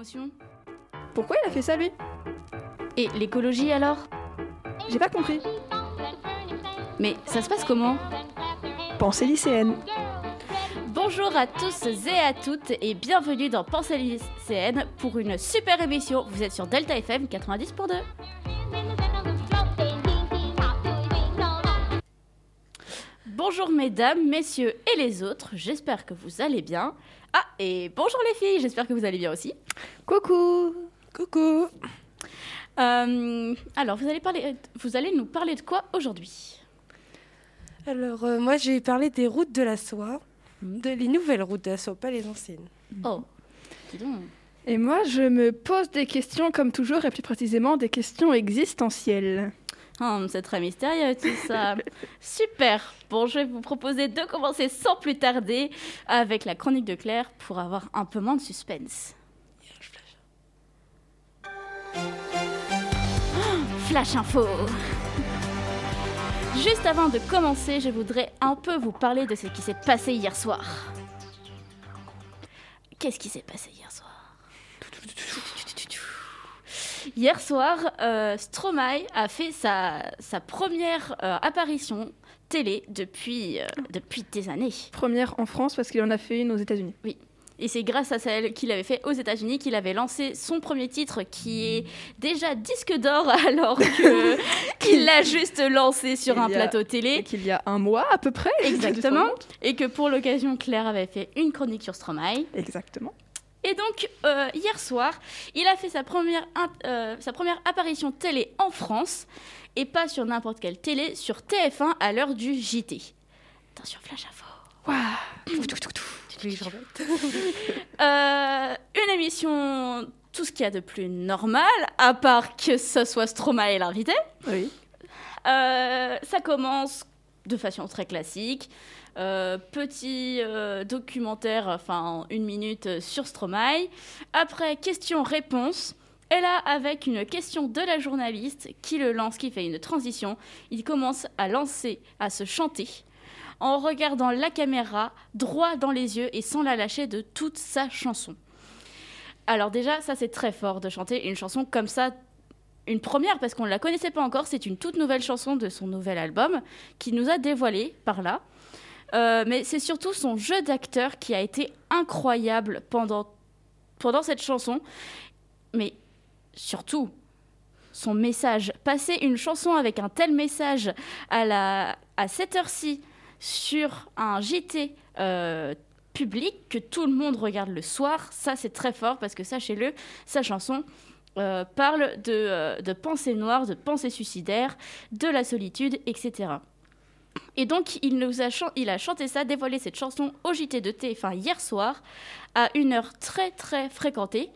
promotion. Pourquoi il a fait ça lui? Et l'écologie alors? J'ai pas compris. Mais ça se passe comment? Pensée lycéenne. Bonjour à tous et à toutes et bienvenue dans Pensée lycéenne pour une super émission. Vous êtes sur Delta FM 90.2. Bonjour mesdames, messieurs et les autres, j'espère que vous allez bien. Ah, et bonjour les filles, j'espère que vous allez bien aussi. Coucou Coucou Euh, alors, vous allez, parler, vous allez nous parler de quoi aujourd'hui? Alors, euh, moi, j'ai parlé des routes de la soie, Mhm. de les nouvelles routes de la soie, pas les anciennes. Oh, dis donc. Et moi, je me pose des questions comme toujours, et plus précisément des questions existentielles. Oh, c'est très mystérieux tout ça. Super. Bon, je vais vous proposer de commencer sans plus tarder avec la chronique de Claire pour avoir un peu moins de suspense. Flash info. Juste avant de commencer, je voudrais un peu vous parler de ce qui s'est passé hier soir. Qu'est-ce qui s'est passé hier soir? Hier soir, euh, Stromae a fait sa, sa première euh, apparition télé depuis, euh, depuis des années. Première en France parce qu'il en a fait une aux États-Unis. Et c'est grâce à celle qu'il avait fait aux États-Unis qu'il avait lancé son premier titre qui est déjà disque d'or alors qu'il l'a juste lancé sur Il un a- plateau télé. qu'il y a un mois à peu près. Exactement. Et que pour l'occasion, Claire avait fait une chronique sur Stromae. Exactement. Et donc, euh, hier soir, il a fait sa première, int- euh, sa première apparition télé en France, et pas sur n'importe quelle télé, sur TF1 à l'heure du JT. Attention, flash info. Remette Euh, une émission, tout ce qu'il y a de plus normal, à part que ce soit Stromae l'invité. Oui. Euh, ça commence de façon très classique. Euh, petit euh, documentaire, enfin une minute euh, sur Stromae. Après, question-réponse. Et là, avec une question de la journaliste qui le lance, qui fait une transition, il commence à lancer, à se chanter, en regardant la caméra droit dans les yeux et sans la lâcher de toute sa chanson. Alors déjà, ça c'est très fort de chanter une chanson comme ça une première parce qu'on ne la connaissait pas encore. C'est une toute nouvelle chanson de son nouvel album qui nous a dévoilé par là. Euh, mais c'est surtout son jeu d'acteur qui a été incroyable pendant, pendant cette chanson. Mais surtout, son message. Passer une chanson avec un tel message à, la, à cette heure-ci sur un JT euh, public que tout le monde regarde le soir, ça c'est très fort parce que sachez-le, sa chanson euh, parle de, euh, de pensées noires, de pensées suicidaires, de la solitude, etc. Et donc, il, nous a, il a chanté ça, dévoilé cette chanson au JT de TF1 hier soir, à une heure très très fréquentée.